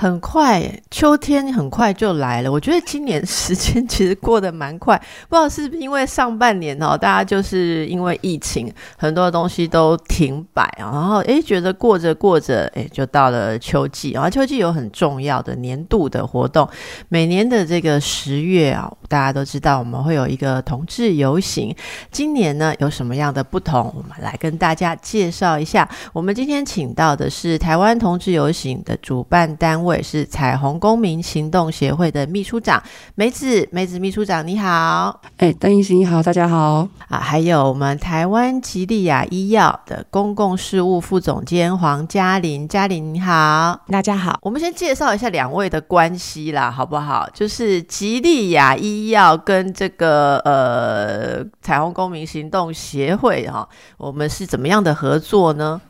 很快，秋天很快就来了。我觉得今年时间 其实过得蛮快，不知道是不是因为上半年哦，大家就是因为疫情，很多东西都停摆啊，然后诶，觉得过着过着，诶，就到了秋季然后秋季有很重要的年度的活动，每年的这个十月啊，大家都知道我们会有一个同志游行。今年呢有什么样的不同？我们来跟大家介绍一下。我们今天请到的是台湾同志游行的主办单位。我是彩虹公民行动协会的秘书长梅子，梅子秘书长你好，哎，邓医师你好，大家好啊，还有我们台湾吉利亚医药的公共事务副总监黄嘉玲，嘉玲你好，大家好，我们先介绍一下两位的关系啦，好不好？就是吉利亚医药跟这个呃彩虹公民行动协会哈，我们是怎么样的合作呢？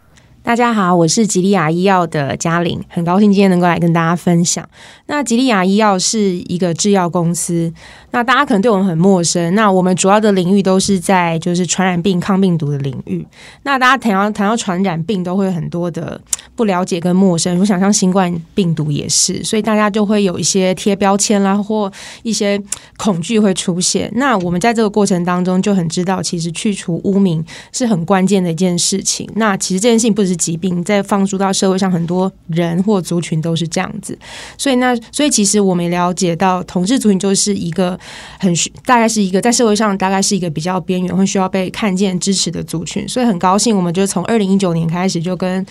大家好，我是吉利亚医药的嘉玲，很高兴今天能够来跟大家分享。那吉利亚医药是一个制药公司。那大家可能对我们很陌生。那我们主要的领域都是在就是传染病抗病毒的领域。那大家谈到谈到传染病，都会很多的不了解跟陌生。我想像新冠病毒也是，所以大家就会有一些贴标签啦，或一些恐惧会出现。那我们在这个过程当中就很知道，其实去除污名是很关键的一件事情。那其实这件事情不只是疾病，在放逐到社会上，很多人或族群都是这样子。所以那所以其实我们了解到，同志族群就是一个。很需大概是一个在社会上大概是一个比较边缘，会需要被看见支持的族群，所以很高兴，我们就从二零一九年开始就跟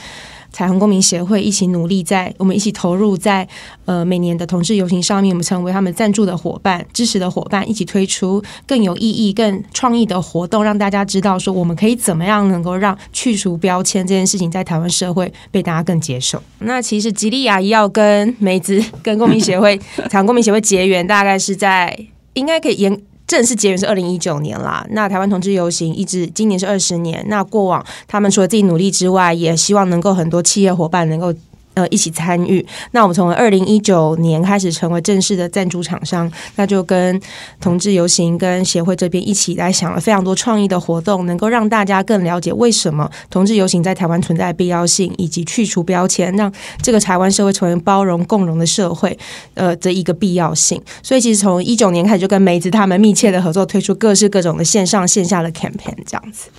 彩虹公民协会一起努力，在我们一起投入在呃每年的同志游行上面，我们成为他们赞助的伙伴、支持的伙伴，一起推出更有意义、更创意的活动，让大家知道说我们可以怎么样能够让去除标签这件事情在台湾社会被大家更接受。那其实吉利亚要跟梅子、跟公民协会、彩虹公民协会结缘，大概是在。应该可以延正式结缘是二零一九年啦。那台湾同志游行一直今年是二十年。那过往他们除了自己努力之外，也希望能够很多企业伙伴能够。呃，一起参与。那我们从二零一九年开始成为正式的赞助厂商，那就跟同志游行跟协会这边一起来想了非常多创意的活动，能够让大家更了解为什么同志游行在台湾存在的必要性，以及去除标签，让这个台湾社会成为包容共荣的社会，呃，的一个必要性。所以，其实从一九年开始就跟梅子他们密切的合作，推出各式各种的线上线下的 campaign 这样子。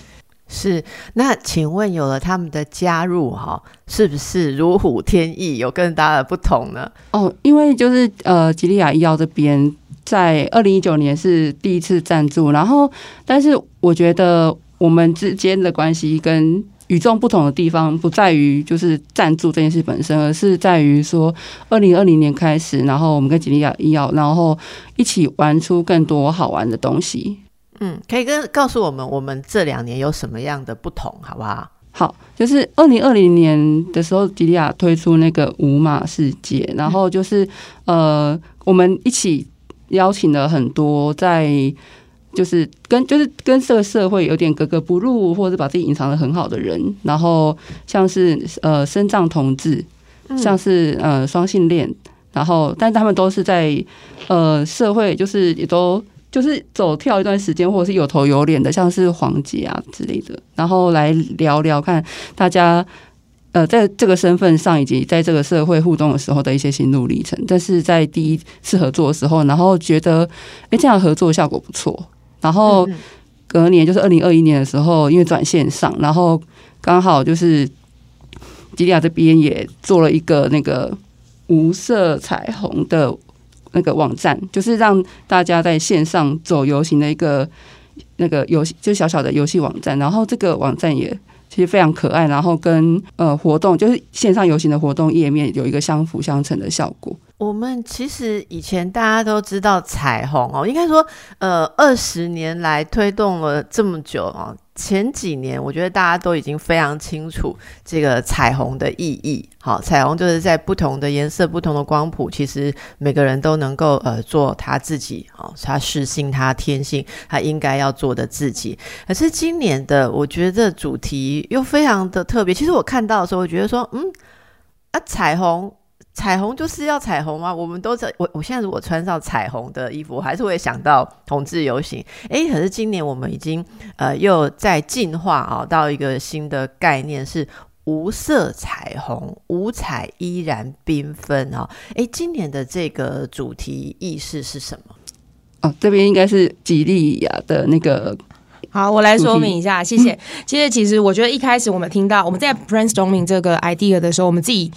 是，那请问有了他们的加入，哈，是不是如虎添翼，有更大的不同呢？哦，因为就是呃，吉利亚医药这边在二零一九年是第一次赞助，然后，但是我觉得我们之间的关系跟与众不同的地方，不在于就是赞助这件事本身，而是在于说二零二零年开始，然后我们跟吉利亚医药，然后一起玩出更多好玩的东西。嗯，可以跟告诉我们，我们这两年有什么样的不同，好不好？好，就是二零二零年的时候，迪利亚推出那个五马世界，然后就是呃，我们一起邀请了很多在就是跟就是跟这个社会有点格格不入，或者把自己隐藏的很好的人，然后像是呃身障同志，像是呃双性恋，然后但他们都是在呃社会就是也都。就是走跳一段时间，或者是有头有脸的，像是黄杰啊之类的，然后来聊聊看大家呃在这个身份上以及在这个社会互动的时候的一些心路历程。但是在第一次合作的时候，然后觉得哎这样合作效果不错，然后隔年就是二零二一年的时候，因为转线上，然后刚好就是吉利亚这边也做了一个那个无色彩虹的。那个网站就是让大家在线上走游行的一个那个游戏，就小小的游戏网站。然后这个网站也其实非常可爱，然后跟呃活动就是线上游行的活动页面有一个相辅相成的效果。我们其实以前大家都知道彩虹哦，应该说呃二十年来推动了这么久哦。前几年，我觉得大家都已经非常清楚这个彩虹的意义。好，彩虹就是在不同的颜色、不同的光谱，其实每个人都能够呃做他自己。好，他是性，他天性，他应该要做的自己。可是今年的，我觉得主题又非常的特别。其实我看到的时候，我觉得说，嗯啊，彩虹。彩虹就是要彩虹吗？我们都在我我现在如果穿上彩虹的衣服，我还是会想到同志游行。诶，可是今年我们已经呃又在进化啊，到一个新的概念是无色彩虹，五彩依然缤纷啊。诶，今年的这个主题意识是什么？哦，这边应该是吉利亚的那个。好，我来说明一下，谢谢。其实，其实我觉得一开始我们听到我们在 brainstorming 这个 idea 的时候，我们自己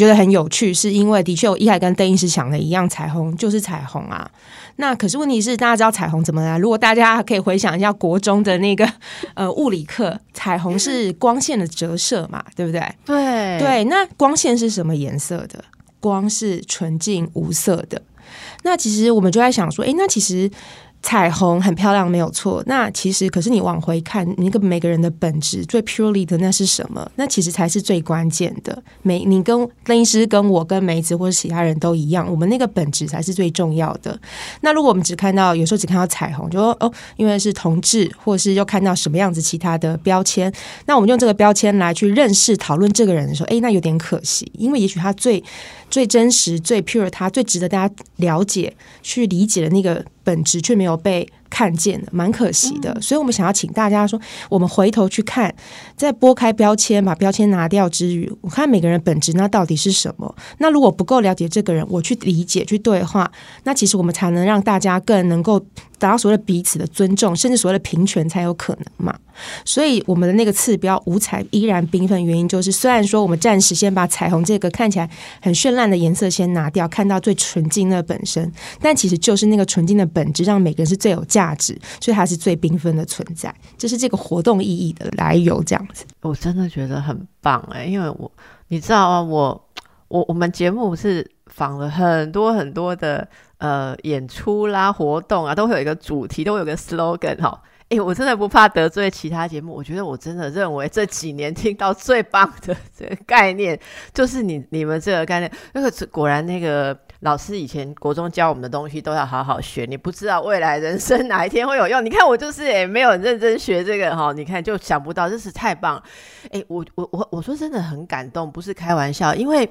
觉得很有趣，是因为的确我一开始跟邓医师想的一样，彩虹就是彩虹啊。那可是问题是，大家知道彩虹怎么来？如果大家可以回想一下国中的那个 呃物理课，彩虹是光线的折射嘛，对不对？对对，那光线是什么颜色的？光是纯净无色的。那其实我们就在想说，哎，那其实。彩虹很漂亮，没有错。那其实，可是你往回看，那个每个人的本质最 purely 的那是什么？那其实才是最关键的。每你跟邓医师、跟我、跟梅子或者其他人都一样，我们那个本质才是最重要的。那如果我们只看到有时候只看到彩虹，就说哦，因为是同志，或是又看到什么样子其他的标签，那我们用这个标签来去认识、讨论这个人的时候，哎，那有点可惜，因为也许他最。最真实、最 pure，他最值得大家了解、去理解的那个本质，却没有被看见的，蛮可惜的。所以，我们想要请大家说，我们回头去看，在拨开标签、把标签拿掉之余，我看每个人本质，那到底是什么？那如果不够了解这个人，我去理解、去对话，那其实我们才能让大家更能够。达到所谓的彼此的尊重，甚至所谓的平权才有可能嘛。所以我们的那个次标五彩依然缤纷，原因就是虽然说我们暂时先把彩虹这个看起来很绚烂的颜色先拿掉，看到最纯净的本身，但其实就是那个纯净的本质，让每个人是最有价值，所以它是最缤纷的存在。这是这个活动意义的来由，这样子。我真的觉得很棒哎，因为我你知道啊，我我我们节目是访了很多很多的。呃，演出啦、活动啊，都会有一个主题，都会有个 slogan 哈。哎，我真的不怕得罪其他节目，我觉得我真的认为这几年听到最棒的这个概念，就是你你们这个概念。那个果然，那个老师以前国中教我们的东西都要好好学。你不知道未来人生哪一天会有用。你看我就是也没有认真学这个哈，你看就想不到，真是太棒。哎，我我我我说真的很感动，不是开玩笑，因为。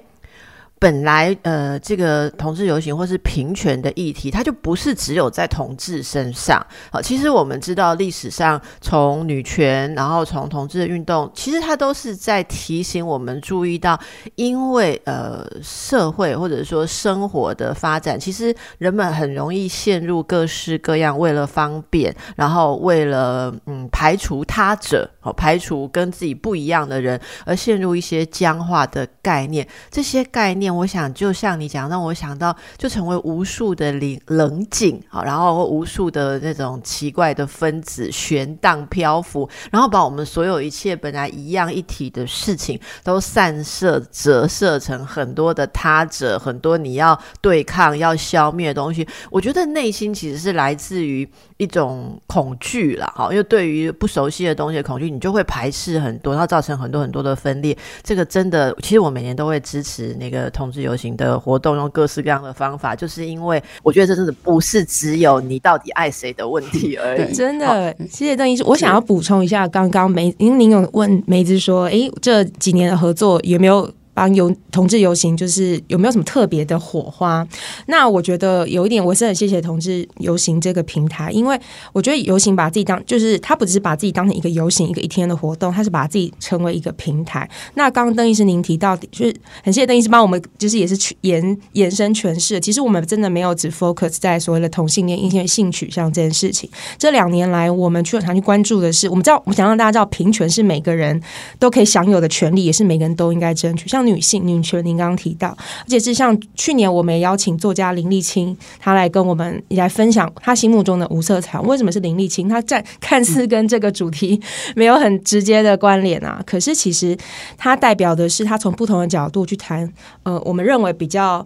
本来，呃，这个同志游行或是平权的议题，它就不是只有在同志身上。好，其实我们知道历史上从女权，然后从同志的运动，其实它都是在提醒我们注意到，因为呃社会或者说生活的发展，其实人们很容易陷入各式各样为了方便，然后为了嗯排除他者，好排除跟自己不一样的人，而陷入一些僵化的概念。这些概念。我想，就像你讲，让我想到，就成为无数的冷冷井，好，然后无数的那种奇怪的分子悬荡漂浮，然后把我们所有一切本来一样一体的事情，都散射折射成很多的他者，很多你要对抗、要消灭的东西。我觉得内心其实是来自于一种恐惧了，哈，因为对于不熟悉的东西的恐惧，你就会排斥很多，然后造成很多很多的分裂。这个真的，其实我每年都会支持那个。同志游行的活动，用各式各样的方法，就是因为我觉得这真的不是只有你到底爱谁的问题而已。真的，谢谢邓医师。我想要补充一下，刚刚梅，因为您有问梅子说，哎，这几年的合作有没有？帮游同志游行，就是有没有什么特别的火花？那我觉得有一点，我是很谢谢同志游行这个平台，因为我觉得游行把自己当，就是他不只是把自己当成一个游行一个一天的活动，他是把自己成为一个平台。那刚刚邓医师您提到，就是很谢谢邓医师帮我们，就是也是延延伸诠释。其实我们真的没有只 focus 在所谓的同性恋、异性性取向这件事情。这两年来，我们去常去关注的是，我们知道，我们想让大家知道，平权是每个人都可以享有的权利，也是每个人都应该争取。像女性女权，您刚刚提到，而且是像去年我们也邀请作家林立清，他来跟我们来分享他心目中的无色彩。为什么是林立清？他在看似跟这个主题 没有很直接的关联啊，可是其实他代表的是他从不同的角度去谈，呃，我们认为比较。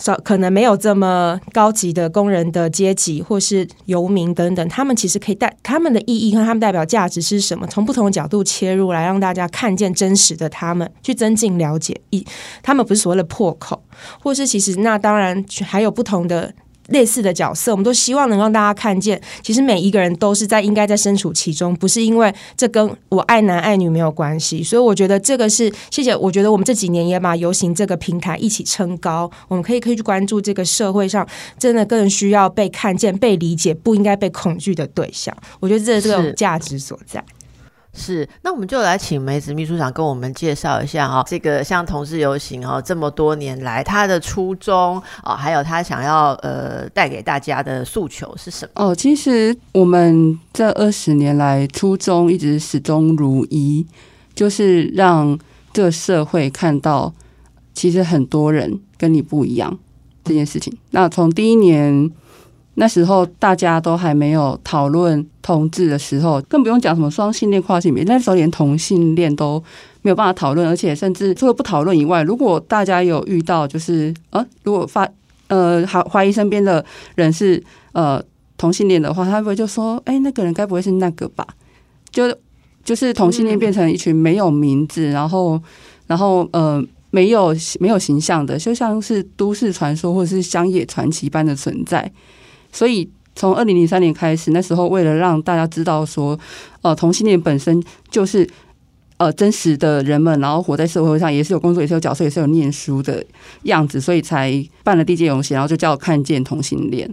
少可能没有这么高级的工人的阶级，或是游民等等，他们其实可以带他们的意义和他们代表价值是什么？从不同的角度切入来让大家看见真实的他们，去增进了解。一他们不是所谓的破口，或是其实那当然还有不同的。类似的角色，我们都希望能让大家看见，其实每一个人都是在应该在身处其中，不是因为这跟我爱男爱女没有关系。所以我觉得这个是谢谢，我觉得我们这几年也把游行这个平台一起撑高，我们可以可以去关注这个社会上真的更需要被看见、被理解、不应该被恐惧的对象。我觉得这是这种价值所在。是，那我们就来请梅子秘书长跟我们介绍一下哈，这个像同志游行哈，这么多年来他的初衷啊，还有他想要呃带给大家的诉求是什么？哦，其实我们这二十年来初衷一直始终如一，就是让这个社会看到，其实很多人跟你不一样这件事情。那从第一年。那时候大家都还没有讨论同志的时候，更不用讲什么双性恋、跨性别。那时候连同性恋都没有办法讨论，而且甚至除了不讨论以外，如果大家有遇到，就是呃，如果发呃怀怀疑身边的人是呃同性恋的话，他会就说：“哎，那个人该不会是那个吧？”就就是同性恋变成一群没有名字，然后然后呃没有没有形象的，就像是都市传说或者是乡野传奇般的存在。所以从二零零三年开始，那时候为了让大家知道说，呃，同性恋本身就是呃真实的人们，然后活在社会上也是有工作，也是有角色，也是有念书的样子，所以才办了第一届游行，然后就叫看见同性恋。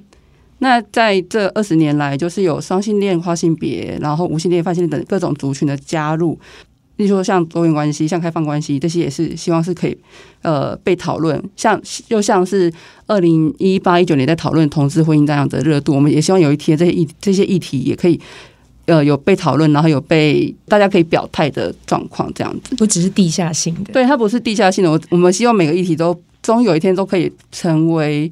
那在这二十年来，就是有双性恋、跨性别，然后无性恋、泛性恋等各种族群的加入。例如说，像多元关系、像开放关系，这些也是希望是可以呃被讨论。像又像是二零一八一九年在讨论同志婚姻这样的热度，我们也希望有一天这些议这些议题也可以呃有被讨论，然后有被大家可以表态的状况，这样子不只是地下性的。对，它不是地下性的。我我们希望每个议题都终有一天都可以成为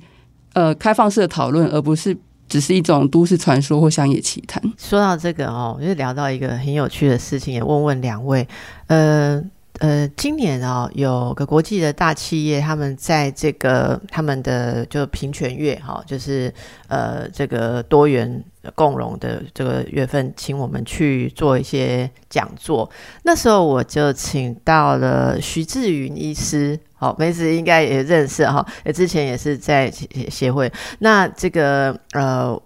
呃开放式的讨论，而不是。只是一种都市传说或乡野奇谈。说到这个哦，我就聊到一个很有趣的事情，也问问两位。呃呃，今年哦，有个国际的大企业，他们在这个他们的就平权月哈，就是呃这个多元共荣的这个月份，请我们去做一些讲座。那时候我就请到了徐志云医师。好，梅子应该也认识哈，也之前也是在协协会。那这个呃，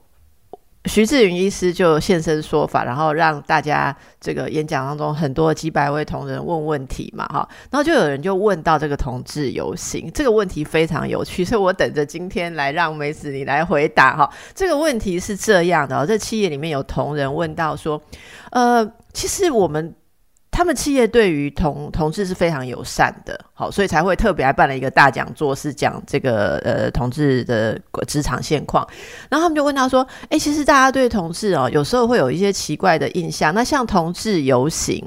徐志云医师就现身说法，然后让大家这个演讲当中很多几百位同仁问问题嘛，哈，然后就有人就问到这个同志游行这个问题非常有趣，所以我等着今天来让梅子你来回答哈。这个问题是这样的，这企业里面有同仁问到说，呃，其实我们。他们企业对于同同志是非常友善的，好，所以才会特别来办了一个大讲座，是讲这个呃同志的职场现况。然后他们就问他说：“哎，其实大家对同志哦，有时候会有一些奇怪的印象。那像同志游行。”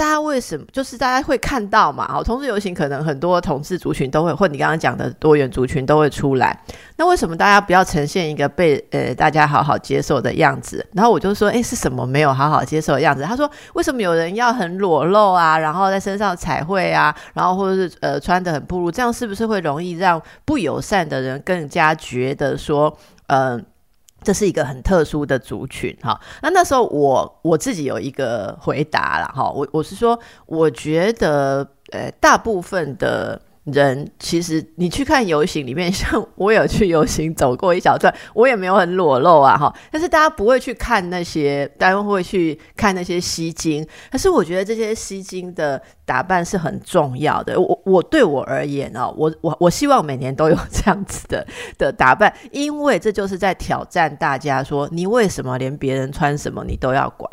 大家为什么就是大家会看到嘛？好，同志游行可能很多同志族群都会，或你刚刚讲的多元族群都会出来。那为什么大家不要呈现一个被呃大家好好接受的样子？然后我就说，哎，是什么没有好好接受的样子？他说，为什么有人要很裸露啊？然后在身上彩绘啊？然后或者是呃穿的很暴露？这样是不是会容易让不友善的人更加觉得说，嗯？这是一个很特殊的族群，哈。那那时候我我自己有一个回答了，哈。我我是说，我觉得，呃，大部分的。人其实你去看游行里面，像我有去游行走过一小段，我也没有很裸露啊哈。但是大家不会去看那些，大家会去看那些吸睛。可是我觉得这些吸睛的打扮是很重要的。我我对我而言哦，我我我希望每年都有这样子的 的打扮，因为这就是在挑战大家说，你为什么连别人穿什么你都要管？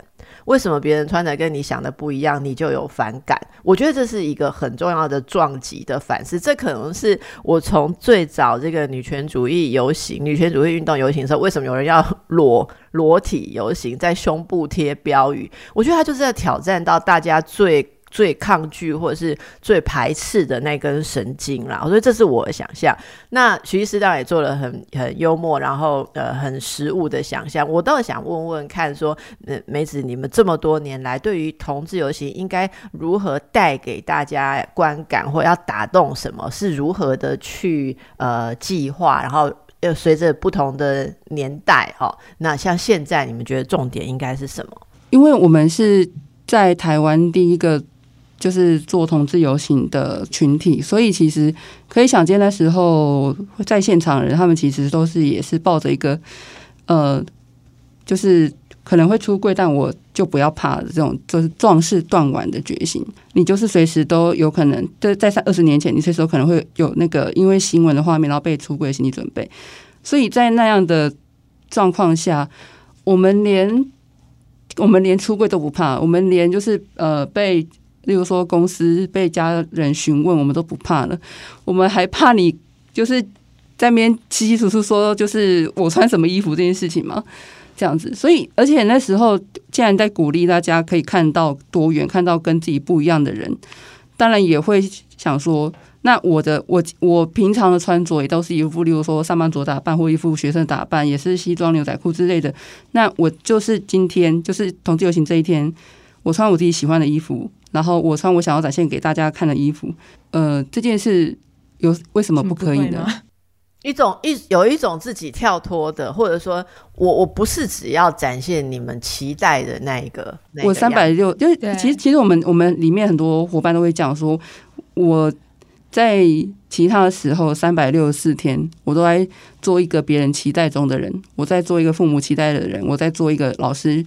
为什么别人穿的跟你想的不一样，你就有反感？我觉得这是一个很重要的撞击的反思。这可能是我从最早这个女权主义游行、女权主义运动游行的时候，为什么有人要裸裸体游行，在胸部贴标语？我觉得他就是在挑战到大家最。最抗拒或者是最排斥的那根神经啦，所以这是我的想象。那徐医师当然也做了很很幽默，然后呃很实物的想象。我倒想问问看，说呃梅子，你们这么多年来对于同志游行应该如何带给大家观感，或要打动什么？是如何的去呃计划？然后又随着不同的年代哈，那像现在你们觉得重点应该是什么？因为我们是在台湾第一个。就是做同志游行的群体，所以其实可以想见那时候在现场的人，他们其实都是也是抱着一个呃，就是可能会出柜，但我就不要怕的这种，就是壮士断腕的决心。你就是随时都有可能，就在二十年前，你随时都可能会有那个因为新闻的画面，然后被出柜的心理准备。所以在那样的状况下，我们连我们连出柜都不怕，我们连就是呃被，例如说公司被家人询问，我们都不怕了。我们还怕你就是在那边稀稀疏疏说，就是我穿什么衣服这件事情吗？这样子，所以而且那时候既然在鼓励大家可以看到多元，看到跟自己不一样的人，当然也会想说。那我的我我平常的穿着也都是一副，例如说上班族打扮或一副学生打扮，也是西装牛仔裤之类的。那我就是今天就是同志游行这一天，我穿我自己喜欢的衣服，然后我穿我想要展现给大家看的衣服。呃，这件事有为什么不可以呢？一种一有一种自己跳脱的，或者说我我不是只要展现你们期待的那一个。我三百六，就是其实其实我们我们里面很多伙伴都会讲说，我。在其他的时候，三百六十四天，我都在做一个别人期待中的人，我在做一个父母期待的人，我在做一个老师、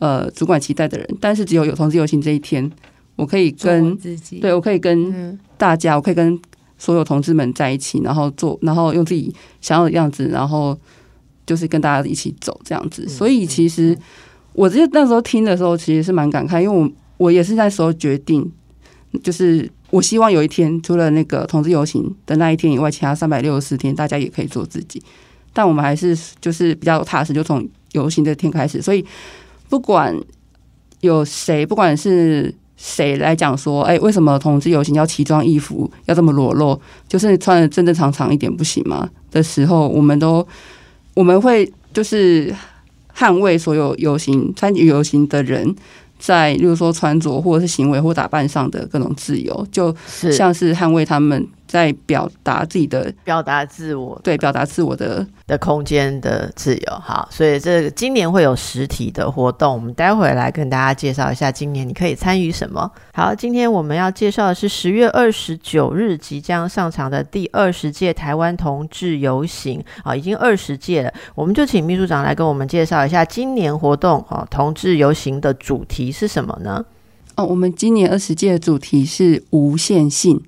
呃主管期待的人。但是只有有同志游行这一天，我可以跟对我可以跟大家，我可以跟所有同志们在一起，然后做，然后用自己想要的样子，然后就是跟大家一起走这样子。所以其实我这那时候听的时候，其实是蛮感慨，因为我我也是那时候决定，就是。我希望有一天，除了那个同志游行的那一天以外，其他三百六十四天，大家也可以做自己。但我们还是就是比较踏实，就从游行这天开始。所以，不管有谁，不管是谁来讲说，哎，为什么同志游行要奇装异服，要这么裸露，就是穿的正正常常一点不行吗？的时候，我们都我们会就是捍卫所有游行参与游行的人。在，例如说穿着或者是行为或打扮上的各种自由，就像是捍卫他们。在表达自己的表达自我，对表达自我的的空间的自由。好，所以这个今年会有实体的活动，我们待会来跟大家介绍一下今年你可以参与什么。好，今天我们要介绍的是十月二十九日即将上场的第二十届台湾同志游行啊，已经二十届了，我们就请秘书长来跟我们介绍一下今年活动啊，同志游行的主题是什么呢？哦，我们今年二十届的主题是无限性。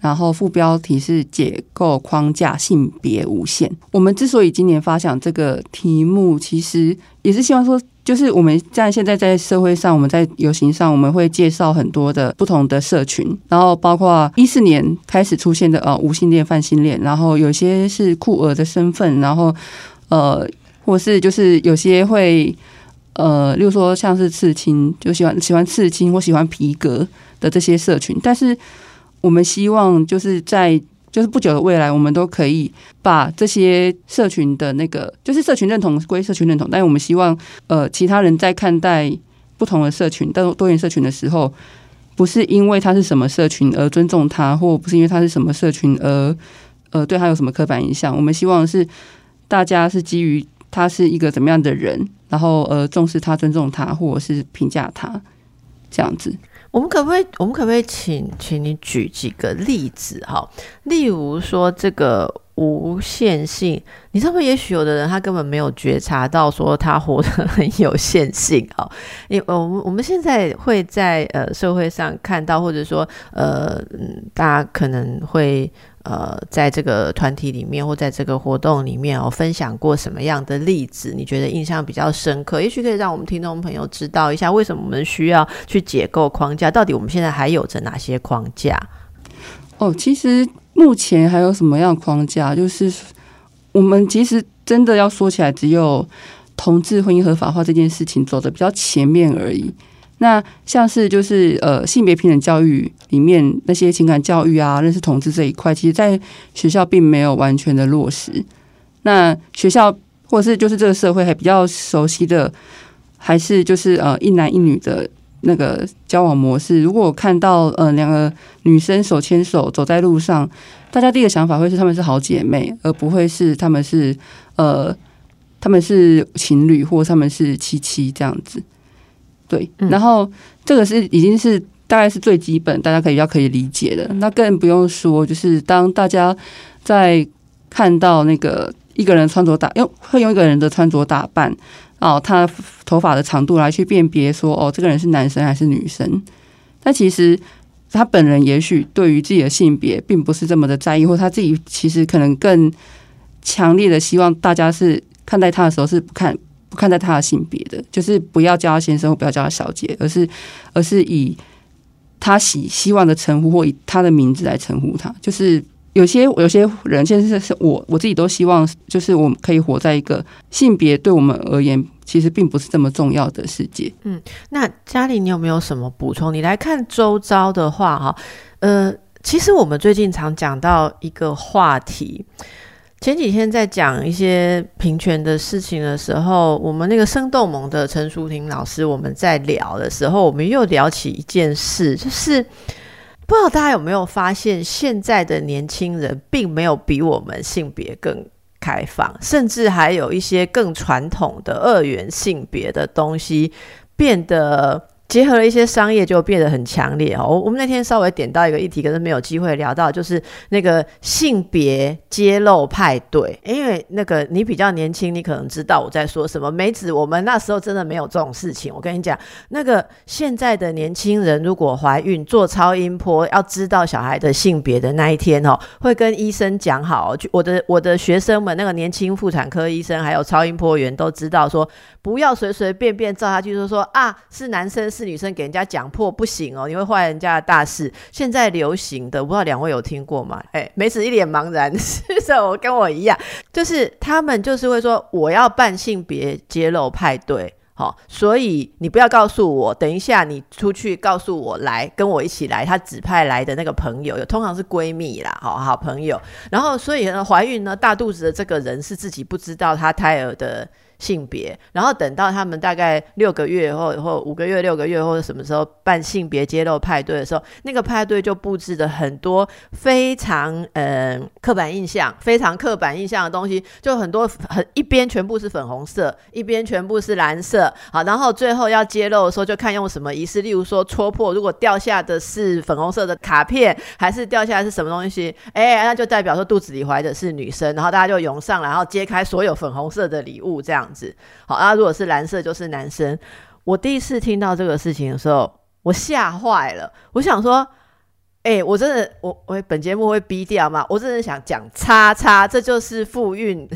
然后副标题是解构框架，性别无限。我们之所以今年发想这个题目，其实也是希望说，就是我们在现在在社会上，我们在游行上，我们会介绍很多的不同的社群，然后包括一四年开始出现的呃无性恋、泛性恋，然后有些是酷儿的身份，然后呃，或是就是有些会呃，例如说像是刺青，就喜欢喜欢刺青或喜欢皮革的这些社群，但是。我们希望就是在就是不久的未来，我们都可以把这些社群的那个，就是社群认同归社群认同，但是我们希望呃，其他人在看待不同的社群、多多元社群的时候，不是因为他是什么社群而尊重他，或不是因为他是什么社群而呃对他有什么刻板印象。我们希望是大家是基于他是一个怎么样的人，然后呃重视他、尊重他，或者是评价他这样子。我们可不可以？我们可不可以请请你举几个例子哈？例如说这个无限性，你知道吗？也许有的人他根本没有觉察到说他活得很有限性哈。因我们我们现在会在呃社会上看到，或者说呃嗯，大家可能会。呃，在这个团体里面或在这个活动里面，哦，分享过什么样的例子？你觉得印象比较深刻？也许可以让我们听众朋友知道一下，为什么我们需要去解构框架？到底我们现在还有着哪些框架？哦，其实目前还有什么样框架？就是我们其实真的要说起来，只有同志婚姻合法化这件事情走的比较前面而已。那像是就是呃性别平等教育里面那些情感教育啊，认识同志这一块，其实，在学校并没有完全的落实。那学校或者是就是这个社会还比较熟悉的，还是就是呃一男一女的那个交往模式。如果我看到呃两个女生手牵手走在路上，大家第一个想法会是她们是好姐妹，而不会是她们是呃她们是情侣或她们是妻妻这样子。对，然后这个是已经是大概是最基本，大家可以要可以理解的。那更不用说，就是当大家在看到那个一个人穿着打用会用一个人的穿着打扮哦，他头发的长度来去辨别说哦，这个人是男生还是女生。但其实他本人也许对于自己的性别并不是这么的在意，或他自己其实可能更强烈的希望大家是看待他的时候是不看不看待他的性别的，就是不要叫他先生或不要叫他小姐，而是而是以他希希望的称呼或以他的名字来称呼他，就是。有些有些人，现在是我我自己都希望，就是我们可以活在一个性别对我们而言其实并不是这么重要的世界。嗯那嘉玲，你有没有什么补充？你来看周遭的话，哈，呃，其实我们最近常讲到一个话题，前几天在讲一些平权的事情的时候，我们那个生动盟的陈淑婷老师，我们在聊的时候，我们又聊起一件事，就是。不知道大家有没有发现，现在的年轻人并没有比我们性别更开放，甚至还有一些更传统的二元性别的东西变得。结合了一些商业，就变得很强烈哦。我们那天稍微点到一个议题，可是没有机会聊到，就是那个性别揭露派对。因为那个你比较年轻，你可能知道我在说什么。梅子，我们那时候真的没有这种事情。我跟你讲，那个现在的年轻人如果怀孕做超音波，要知道小孩的性别的那一天哦，会跟医生讲好。我的我的学生们，那个年轻妇产科医生还有超音波员都知道说。不要随随便便照下去，说说啊是男生是女生，给人家讲破不行哦，你会坏人家的大事。现在流行的，不知道两位有听过吗？哎，梅子一脸茫然，是我跟我一样，就是他们就是会说我要办性别揭露派对，好，所以你不要告诉我，等一下你出去告诉我来跟我一起来，他指派来的那个朋友，有通常是闺蜜啦，好好朋友，然后所以呢，怀孕呢大肚子的这个人是自己不知道他胎儿的。性别，然后等到他们大概六个月或或五个月、六个月或者什么时候办性别揭露派对的时候，那个派对就布置的很多非常嗯刻板印象、非常刻板印象的东西，就很多很一边全部是粉红色，一边全部是蓝色，好，然后最后要揭露的时候就看用什么仪式，例如说戳破，如果掉下的是粉红色的卡片，还是掉下来是什么东西，哎，那就代表说肚子里怀的是女生，然后大家就涌上来，然后揭开所有粉红色的礼物，这样。样子好，那如果是蓝色就是男生。我第一次听到这个事情的时候，我吓坏了。我想说，哎，我真的，我我本节目会逼掉吗？我真的想讲叉叉，这就是复运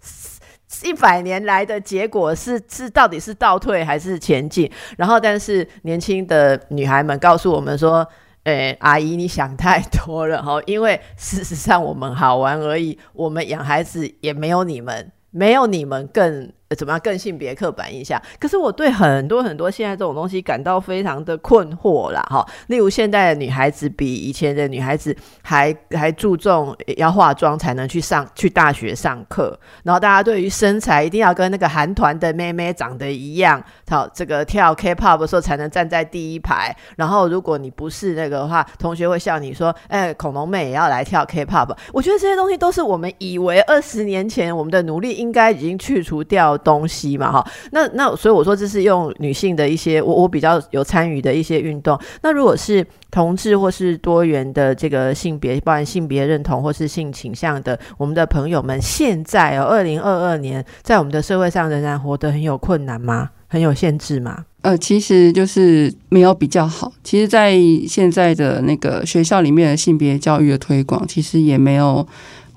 一百年来的结果，是是到底是倒退还是前进？然后，但是年轻的女孩们告诉我们说，哎，阿姨你想太多了哈，因为事实上我们好玩而已，我们养孩子也没有你们。没有你们更。怎么样更性别刻板印象？可是我对很多很多现在这种东西感到非常的困惑啦，哈。例如现在的女孩子比以前的女孩子还还注重要化妆才能去上去大学上课，然后大家对于身材一定要跟那个韩团的妹妹长得一样，好，这个跳 K-pop 的时候才能站在第一排。然后如果你不是那个的话，同学会笑你说：“哎，恐龙妹也要来跳 K-pop。”我觉得这些东西都是我们以为二十年前我们的努力应该已经去除掉。东西嘛，哈，那那所以我说这是用女性的一些，我我比较有参与的一些运动。那如果是同志或是多元的这个性别，包含性别认同或是性倾向的，我们的朋友们，现在哦，二零二二年，在我们的社会上仍然活得很有困难吗？很有限制吗？呃，其实就是没有比较好。其实，在现在的那个学校里面的性别教育的推广，其实也没有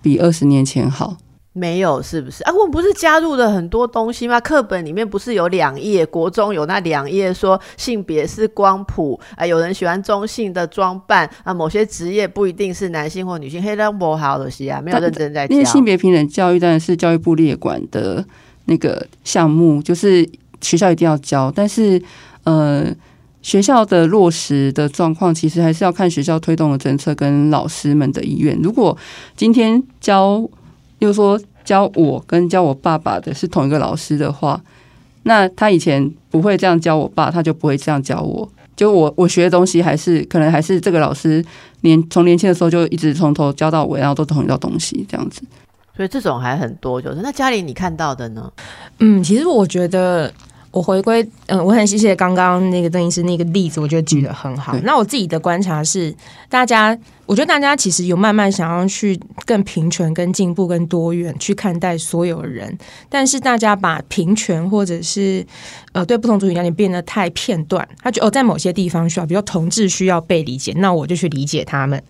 比二十年前好。没有是不是啊？我们不是加入了很多东西吗？课本里面不是有两页，国中有那两页说性别是光谱啊，有人喜欢中性的装扮啊，某些职业不一定是男性或女性。黑人不好的西啊，没有认真在教。因为性别平等教育当然是教育部列管的那个项目，就是学校一定要教。但是呃，学校的落实的状况，其实还是要看学校推动的政策跟老师们的意愿。如果今天教。又说教我跟教我爸爸的是同一个老师的话，那他以前不会这样教我爸，他就不会这样教我。就我我学的东西还是可能还是这个老师年从年轻的时候就一直从头教到尾，然后都同一道东西这样子。所以这种还很多，就是那家里你看到的呢？嗯，其实我觉得。我回归，嗯，我很谢谢刚刚那个邓医师那个例子，我觉得举得很好。那我自己的观察是，大家，我觉得大家其实有慢慢想要去更平权、跟进步、跟多元去看待所有人，但是大家把平权或者是呃对不同族群了解变得太片段，他觉得哦，在某些地方需要，比如同志需要被理解，那我就去理解他们。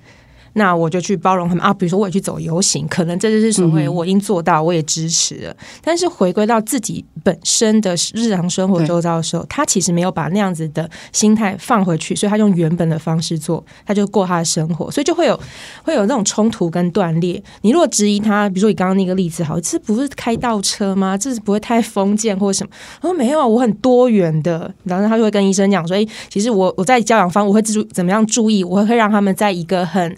那我就去包容他们啊，比如说我也去走游行，可能这就是所谓我已经做到，我也支持了。但是回归到自己本身的日常生活周遭的时候，他其实没有把那样子的心态放回去，所以他用原本的方式做，他就过他的生活，所以就会有会有那种冲突跟断裂。你如果质疑他，比如说你刚刚那个例子，好，这不是开倒车吗？这是不会太封建或者什么？他说没有啊，我很多元的。然后他就会跟医生讲，所以其实我我在教养方我会注怎么样注意，我会让他们在一个很。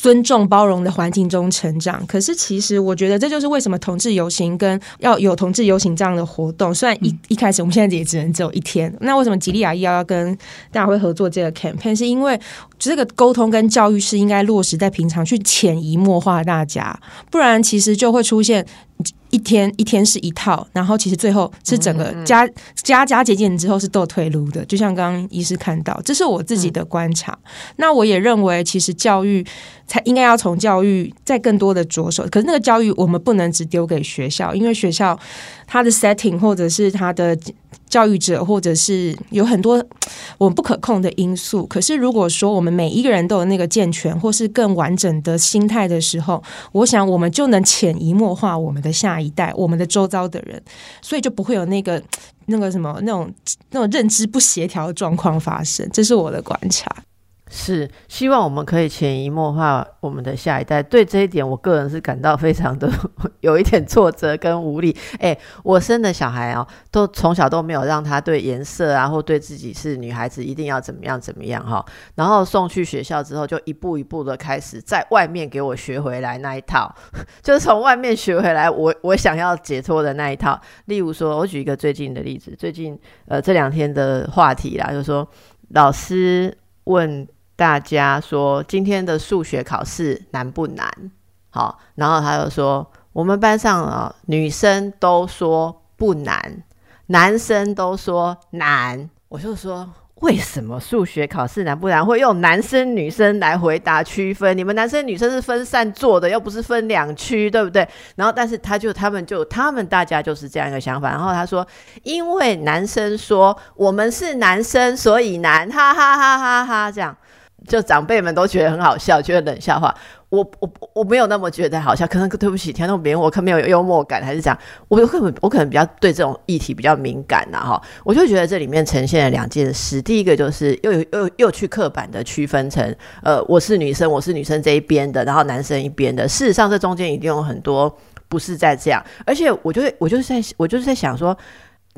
尊重包容的环境中成长，可是其实我觉得这就是为什么同志游行跟要有同志游行这样的活动。虽然一一开始我们现在也只能只有一天，那为什么吉利亚医药要跟大家会合作这个 campaign？是因为这个沟通跟教育是应该落实在平常，去潜移默化大家，不然其实就会出现。一天一天是一套，然后其实最后是整个加加加减减之后是倒退路的，就像刚刚医师看到，这是我自己的观察。那我也认为，其实教育才应该要从教育再更多的着手，可是那个教育我们不能只丢给学校，因为学校它的 setting 或者是它的。教育者，或者是有很多我们不可控的因素。可是，如果说我们每一个人都有那个健全或是更完整的心态的时候，我想我们就能潜移默化我们的下一代，我们的周遭的人，所以就不会有那个 那个什么那种那种认知不协调的状况发生。这是我的观察。是希望我们可以潜移默化我们的下一代。对这一点，我个人是感到非常的 有一点挫折跟无力。哎，我生的小孩啊，都从小都没有让他对颜色啊，或对自己是女孩子一定要怎么样怎么样哈。然后送去学校之后，就一步一步的开始在外面给我学回来那一套，就是从外面学回来我我想要解脱的那一套。例如说，我举一个最近的例子，最近呃这两天的话题啦，就是说老师问。大家说今天的数学考试难不难？好，然后他就说我们班上啊，女生都说不难，男生都说难。我就说为什么数学考试难不难会用男生女生来回答区分？你们男生女生是分散做的，又不是分两区，对不对？然后但是他就他们就他们大家就是这样一个想法。然后他说，因为男生说我们是男生，所以难，哈哈哈哈哈这样。就长辈们都觉得很好笑，觉得冷笑话。我我我没有那么觉得好笑，可能对不起，听众别人，我可没有幽默感，还是讲我有可能我可能比较对这种议题比较敏感呐哈。我就觉得这里面呈现了两件事，第一个就是又有又又去刻板的区分成呃我是女生，我是女生这一边的，然后男生一边的。事实上，这中间一定有很多不是在这样，而且我就我就是在我就是在想说。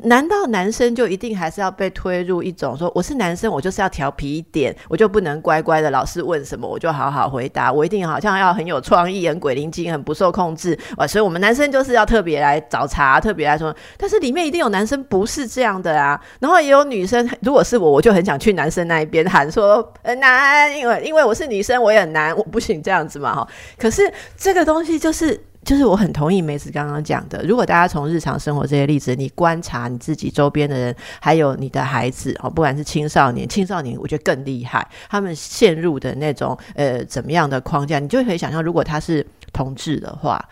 难道男生就一定还是要被推入一种说我是男生，我就是要调皮一点，我就不能乖乖的老师问什么我就好好回答，我一定好像要很有创意、很鬼灵精、很不受控制啊？所以我们男生就是要特别来找茬，特别来说，但是里面一定有男生不是这样的啊，然后也有女生，如果是我，我就很想去男生那一边喊说，呃，难，因为因为我是女生，我也很难，我不行这样子嘛哈。可是这个东西就是。就是我很同意梅子刚刚讲的，如果大家从日常生活这些例子，你观察你自己周边的人，还有你的孩子哦，不管是青少年，青少年我觉得更厉害，他们陷入的那种呃怎么样的框架，你就可以想象，如果他是同志的话。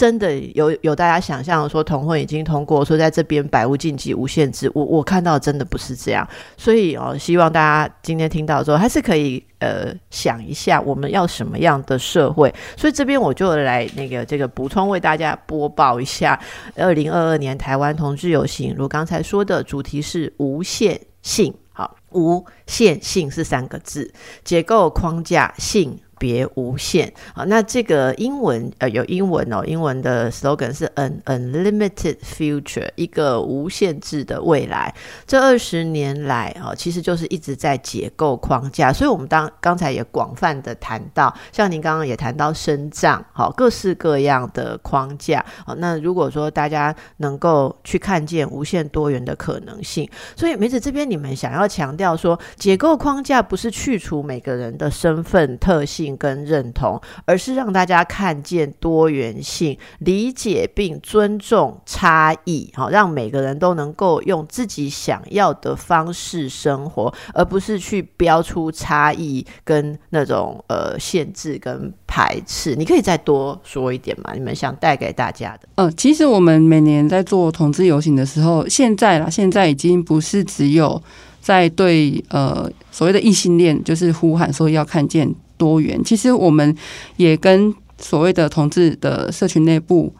真的有有大家想象说同婚已经通过，说在这边百无禁忌无限制，我我看到真的不是这样，所以哦，希望大家今天听到之后还是可以呃想一下我们要什么样的社会。所以这边我就来那个这个补充为大家播报一下，二零二二年台湾同志游行，如刚才说的主题是无限性，好，无限性是三个字，结构框架性。别无限啊！那这个英文呃有英文哦，英文的 slogan 是 an unlimited future，一个无限制的未来。这二十年来啊，其实就是一直在解构框架。所以，我们当刚才也广泛的谈到，像您刚刚也谈到生长，好，各式各样的框架。好，那如果说大家能够去看见无限多元的可能性，所以梅子这边你们想要强调说，解构框架不是去除每个人的身份特性。跟认同，而是让大家看见多元性，理解并尊重差异，好，让每个人都能够用自己想要的方式生活，而不是去标出差异跟那种呃限制跟排斥。你可以再多说一点吗？你们想带给大家的？呃，其实我们每年在做同志游行的时候，现在啦，现在已经不是只有在对呃所谓的异性恋，就是呼喊说要看见多元。其实我们也跟所谓的同志的社群内部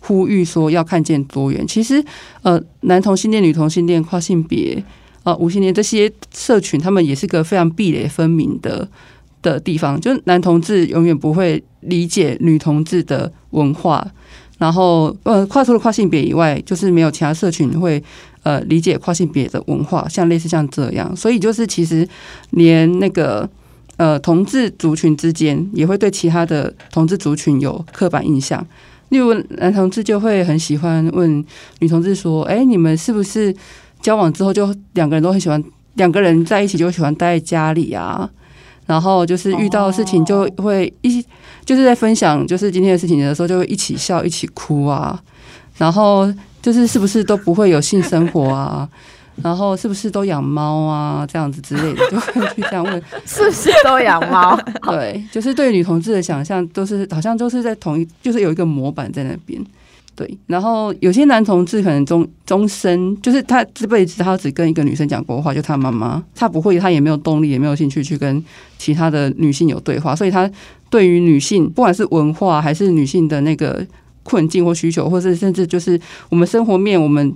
呼吁说要看见多元。其实呃，男同性恋、女同性恋、跨性别、呃无性恋这些社群，他们也是个非常壁垒分明的的地方。就是男同志永远不会理解女同志的文化。然后，呃，跨出了跨性别以外，就是没有其他社群会呃理解跨性别的文化，像类似像这样，所以就是其实连那个呃同志族群之间也会对其他的同志族群有刻板印象。例如，男同志就会很喜欢问女同志说：“哎，你们是不是交往之后就两个人都很喜欢，两个人在一起就喜欢待在家里啊？”然后就是遇到事情就会一就是在分享就是今天的事情的时候就会一起笑一起哭啊，然后就是是不是都不会有性生活啊？然后是不是都养猫啊？这样子之类的就会去这样问，是不是都养猫？对，就是对女同志的想象都是好像都是在同一，就是有一个模板在那边。对，然后有些男同志可能终终身就是他这辈子他只跟一个女生讲过话，就他妈妈，他不会，他也没有动力，也没有兴趣去跟其他的女性有对话，所以他对于女性，不管是文化还是女性的那个困境或需求，或是甚至就是我们生活面，我们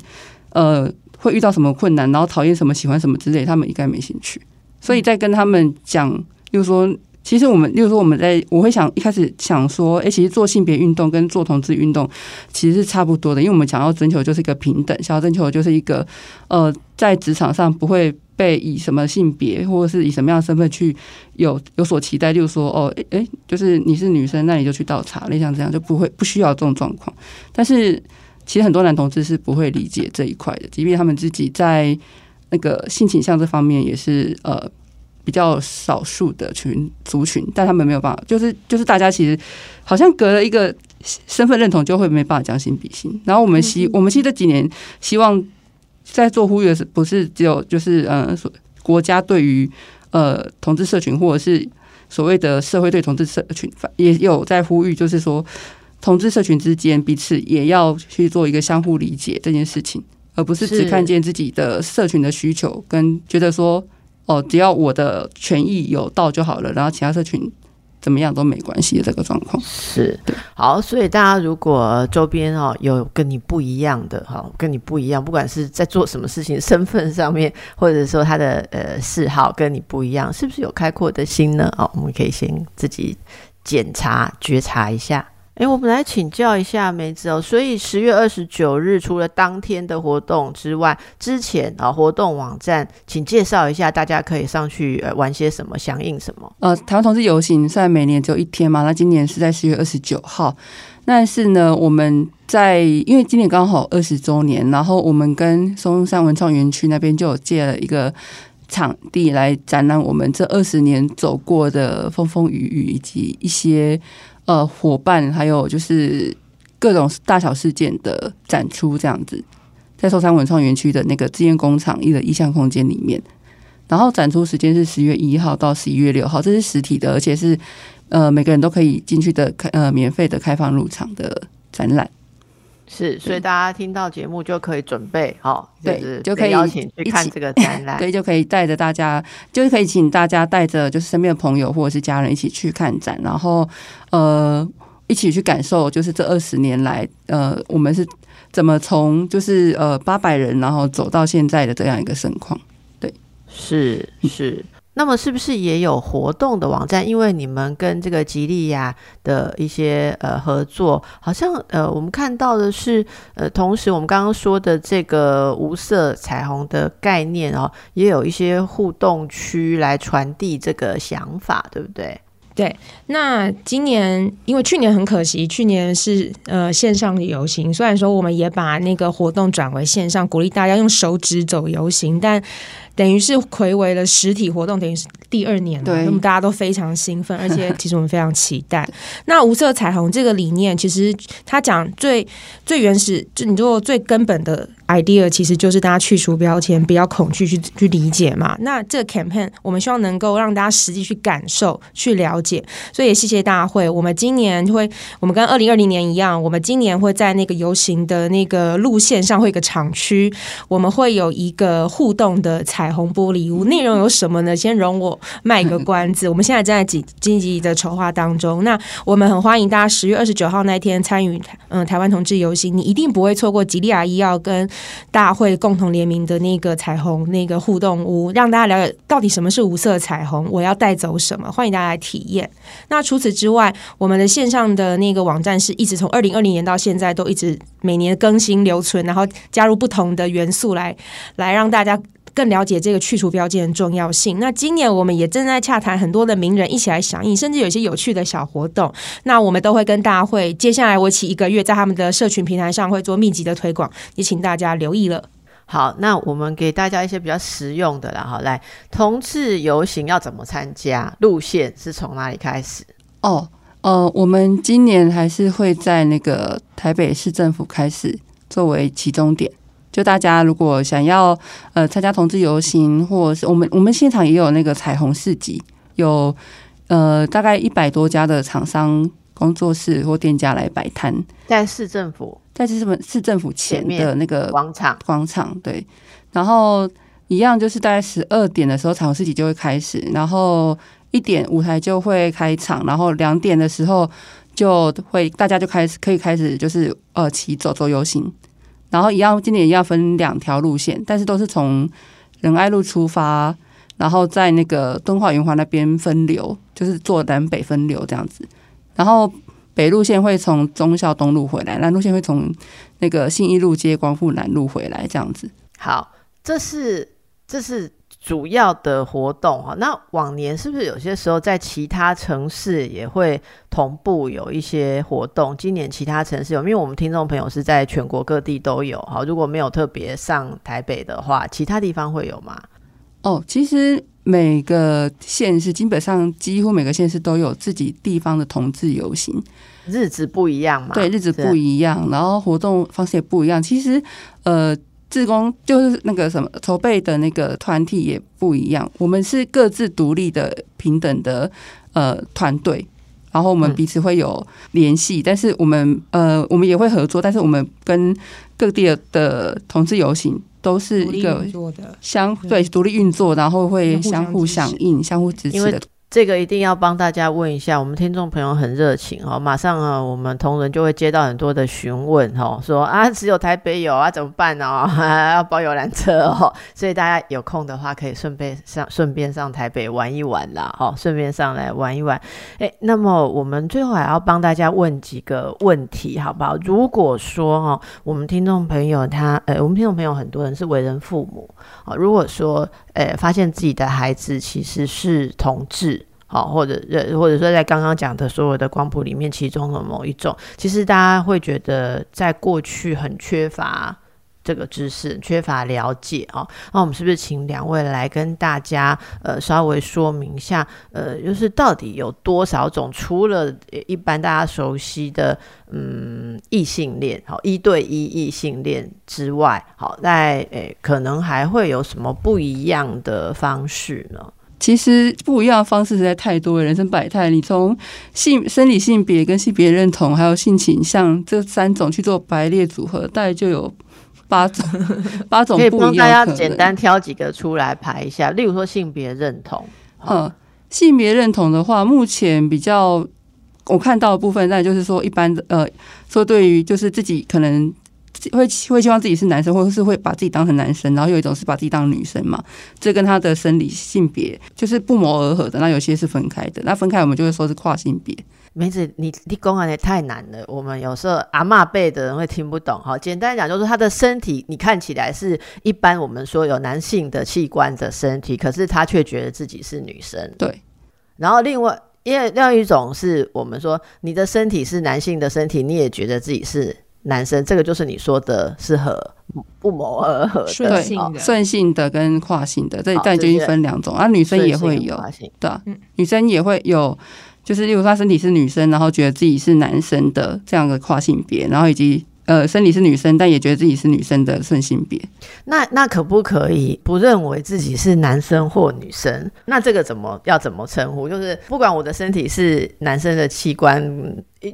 呃会遇到什么困难，然后讨厌什么，喜欢什么之类，他们应该没兴趣，所以在跟他们讲，就是说。其实我们，例如说我们在，我会想一开始想说，哎，其实做性别运动跟做同志运动其实是差不多的，因为我们想要征求就是一个平等，想要征求就是一个呃，在职场上不会被以什么性别或者是以什么样的身份去有有所期待，就是说哦，哎，就是你是女生，那你就去倒茶，类像这样就不会不需要这种状况。但是其实很多男同志是不会理解这一块的，即便他们自己在那个性倾向这方面也是呃。比较少数的群族群，但他们没有办法，就是就是大家其实好像隔了一个身份认同，就会没办法将心比心。然后我们希我们其实这几年希望在做呼吁的是，不是只有就是呃，国家对于呃同志社群，或者是所谓的社会对同志社群，也有在呼吁，就是说同志社群之间彼此也要去做一个相互理解这件事情，而不是只看见自己的社群的需求，跟觉得说。哦，只要我的权益有到就好了，然后其他社群怎么样都没关系的这个状况是好，所以大家如果周边哦有跟你不一样的哈，跟你不一样，不管是在做什么事情、身份上面，或者说他的呃嗜好跟你不一样，是不是有开阔的心呢？哦，我们可以先自己检查、觉察一下。哎，我们来请教一下梅子哦。所以十月二十九日，除了当天的活动之外，之前啊活动网站，请介绍一下，大家可以上去玩些什么，响应什么？呃，台湾同志游行虽然每年只有一天嘛，那今年是在十月二十九号。但是呢，我们在因为今年刚好二十周年，然后我们跟松山文创园区那边就有借了一个场地来展览我们这二十年走过的风风雨雨，以及一些。呃，伙伴还有就是各种大小事件的展出，这样子，在寿山文创园区的那个自愿工厂一的意向空间里面，然后展出时间是十月一号到十一月六号，这是实体的，而且是呃每个人都可以进去的呃免费的开放入场的展览。是，所以大家听到节目就可以准备好，对，就可以邀请去看这个展览，对，就可以带着大家，就是可以请大家带着就是身边的朋友或者是家人一起去看展，然后呃一起去感受，就是这二十年来呃我们是怎么从就是呃八百人然后走到现在的这样一个盛况，对，是是。那么是不是也有活动的网站？因为你们跟这个吉利亚的一些呃合作，好像呃我们看到的是呃，同时我们刚刚说的这个无色彩虹的概念哦，也有一些互动区来传递这个想法，对不对？对。那今年因为去年很可惜，去年是呃线上游行，虽然说我们也把那个活动转为线上，鼓励大家用手指走游行，但。等于是回违了实体活动，等于是第二年了，对那么大家都非常兴奋，而且其实我们非常期待。那无色彩虹这个理念，其实它讲最最原始，就你做最根本的 idea，其实就是大家去除标签，不要恐惧去去理解嘛。那这个 campaign 我们希望能够让大家实际去感受、去了解，所以也谢谢大会。我们今年会，我们跟二零二零年一样，我们今年会在那个游行的那个路线上会有一个厂区，我们会有一个互动的彩虹玻璃屋，内容有什么呢？先容我卖个关子。我们现在正在积积极的筹划当中。那我们很欢迎大家十月二十九号那天参与嗯台湾同志游行，你一定不会错过吉利亚医药跟大会共同联名的那个彩虹那个互动屋，让大家了解到底什么是无色彩虹，我要带走什么，欢迎大家来体验。那除此之外，我们的线上的那个网站是一直从二零二零年到现在都一直每年更新留存，然后加入不同的元素来来让大家。更了解这个去除标签的重要性。那今年我们也正在洽谈很多的名人一起来响应，甚至有一些有趣的小活动。那我们都会跟大家会接下来为期一个月，在他们的社群平台上会做密集的推广，也请大家留意了。好，那我们给大家一些比较实用的啦。好，来，同志游行要怎么参加？路线是从哪里开始？哦，呃，我们今年还是会在那个台北市政府开始作为起终点。就大家如果想要呃参加同志游行，或者是我们我们现场也有那个彩虹市集，有呃大概一百多家的厂商、工作室或店家来摆摊，在市政府。在市政市政府前的那个广场。广场，对，然后一样就是大概十二点的时候，彩虹市集就会开始，然后一点舞台就会开场，然后两点的时候就会大家就开始可以开始就是呃骑走走游行，然后一样今年一样分两条路线，但是都是从仁爱路出发，然后在那个敦化圆环那边分流，就是做南北分流这样子，然后。北路线会从忠孝东路回来，南路线会从那个信义路接光复南路回来，这样子。好，这是这是主要的活动哈。那往年是不是有些时候在其他城市也会同步有一些活动？今年其他城市有，因为我们听众朋友是在全国各地都有哈。如果没有特别上台北的话，其他地方会有吗？哦，其实每个县市基本上几乎每个县市都有自己地方的同志游行，日子不一样嘛？对，日子不一样，然后活动方式也不一样。其实，呃，志工就是那个什么筹备的那个团体也不一样，我们是各自独立的平等的呃团队。然后我们嗯彼此会有联系，但是我们呃，我们也会合作，但是我们跟各地的的同志游行都是一个相对独立运作，然后会相相互响应、相互支持的。这个一定要帮大家问一下，我们听众朋友很热情哦，马上啊，我们同仁就会接到很多的询问哦，说啊，只有台北有啊，怎么办呢、要包游览车哦，所以大家有空的话，可以顺便上顺便上台北玩一玩啦，哦，顺便上来玩一玩。哎，那么我们最后还要帮大家问几个问题，好不好？如果说哦，我们听众朋友他，呃，我们听众朋友很多人是为人父母，哦，如果说呃，发现自己的孩子其实是同志。好，或者呃，或者说在刚刚讲的所有的光谱里面，其中的某一种，其实大家会觉得在过去很缺乏这个知识，缺乏了解哦。那我们是不是请两位来跟大家呃稍微说明一下，呃，就是到底有多少种，除了一般大家熟悉的嗯异性恋，好一对一异性恋之外，好在诶可能还会有什么不一样的方式呢？其实不一样的方式实在太多了，人生百态。你从性、生理性别跟性别认同，还有性倾向这三种去做排列组合，大概就有八种八种可以帮大家。简单挑几个出来排一下，例如说性别认同，嗯，性别认同的话，目前比较我看到的部分，那就是说一般的呃，说对于就是自己可能会会希望自己是男生，或者是会把自己当成男生，然后有一种是把自己当女生嘛，这跟他的生理性别就是不谋而合的。那有些是分开的，那分开我们就会说是跨性别。梅子，你你公安也太难了，我们有时候阿嬷辈的人会听不懂。哈，简单讲就是他的身体，你看起来是一般我们说有男性的器官的身体，可是他却觉得自己是女生。对，然后另外，因为另外一种是我们说你的身体是男性的身体，你也觉得自己是男生，这个就是你说的是和不谋而合顺的，性的顺性的跟跨性的，这好但就已经分两种啊，女生也会有对啊嗯，女生也会有，就是例如说她身体是女生，然后觉得自己是男生的这样的跨性别，然后以及呃身体是女生，但也觉得自己是女生的顺性别。那那可不可以不认为自己是男生或女生？那这个怎么要怎么称呼？就是不管我的身体是男生的器官，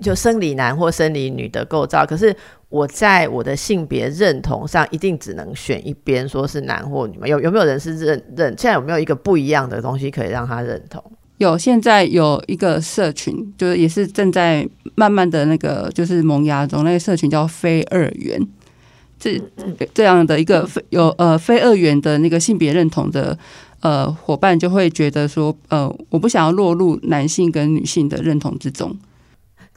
就生理男或生理女的构造，可是我在我的性别认同上一定只能选一边，说是男或女吗？有有没有人是认认？现在有没有一个不一样的东西可以让他认同？有现在有一个社群，就是也是正在慢慢的那个就是萌芽中，那个社群叫非二元，这这样的一个非有呃非二元的那个性别认同的呃伙伴，就会觉得说呃我不想要落入男性跟女性的认同之中。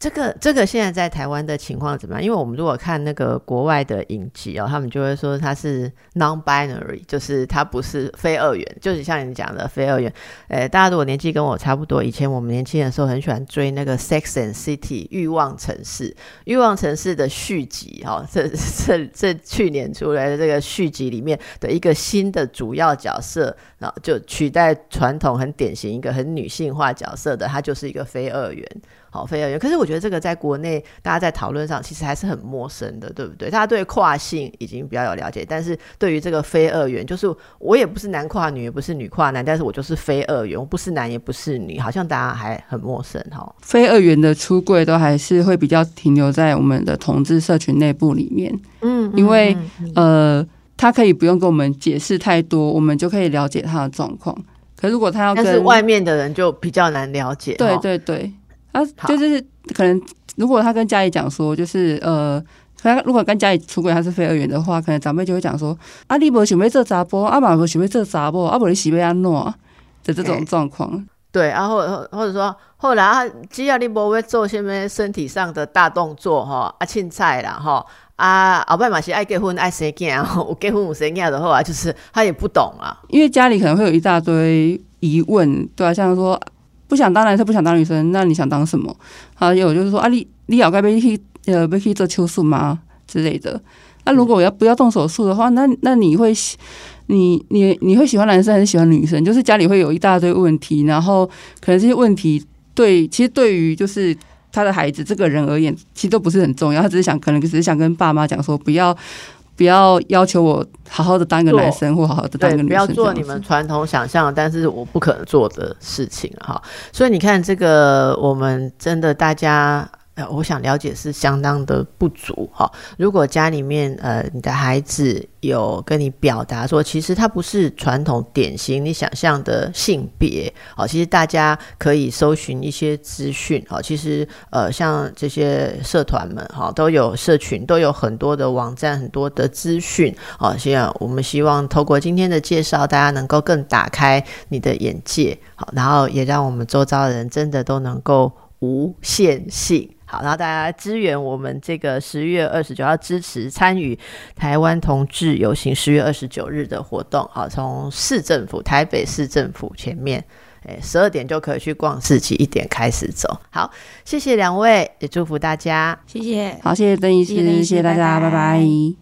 这个这个现在在台湾的情况怎么样？因为我们如果看那个国外的影集哦，他们就会说它是 non-binary，就是它不是非二元，就是像你讲的非二元。呃，大家如果年纪跟我差不多，以前我们年轻的时候很喜欢追那个《Sex and City》欲望城市，欲望城市的续集哈、哦，这这这去年出来的这个续集里面的一个新的主要角色，然后就取代传统很典型一个很女性化角色的，它就是一个非二元。好，非二元。可是我觉得这个在国内大家在讨论上其实还是很陌生的，对不对？大家对跨性已经比较有了解，但是对于这个非二元，就是我也不是男跨女，也不是女跨男，但是我就是非二元，我不是男也不是女，好像大家还很陌生哈。非二元的出柜都还是会比较停留在我们的同志社群内部里面，嗯因为呃，他可以不用跟我们解释太多，我们就可以了解他的状况。可如果他要跟但是外面的人就比较难了解。对，对对，啊，好就是可能如果他跟家里讲说，就是呃，他如果跟家里出轨他是非二元的话，可能长辈就会讲说，啊，你无想要做查甫，啊嘛无想要做查某，啊无你是要安怎的这种状况。对，然后或或者说后来啊，只要你不会做什么身体上的大动作哈，啊，凊彩啦哈。啊，后摆嘛是爱结婚爱生囝，有结婚有生囝的话，就是他也不懂啊。因为家里可能会有一大堆疑问，对啊，像说不想当男生，不想当女生，那你想当什么？还有就是说啊，你你要该被去呃被去做手术吗之类的？那如果我要不要动手术的话，那那你会喜你你你会喜欢男生还是喜欢女生？就是家里会有一大堆问题，然后可能这些问题对，其实对于就是。他的孩子这个人而言，其实都不是很重要。他只是想，可能只是想跟爸妈讲说，不要不要要求我好好的当一个男生，或好好的当个女生。不要做你们传统想象，但是我不可能做的事情哈。所以你看，这个我们真的大家。呃，我想了解是相当的不足哈。如果家里面呃你的孩子有跟你表达说，其实他不是传统典型你想象的性别哦，其实大家可以搜寻一些资讯哦。其实呃像这些社团们哈都有社群，都有很多的网站，很多的资讯哦。现在我们希望透过今天的介绍，大家能够更打开你的眼界，好，然后也让我们周遭的人真的都能够无限性。好，然后大家支援我们这个十月二十九号支持参与台湾同志游行十月二十九日的活动。好，从市政府台北市政府前面，诶，十二点就可以去逛市集，一点开始走。好，谢谢两位，也祝福大家。谢谢。好，谢谢邓医师，谢谢邓医师谢谢大家，拜拜拜拜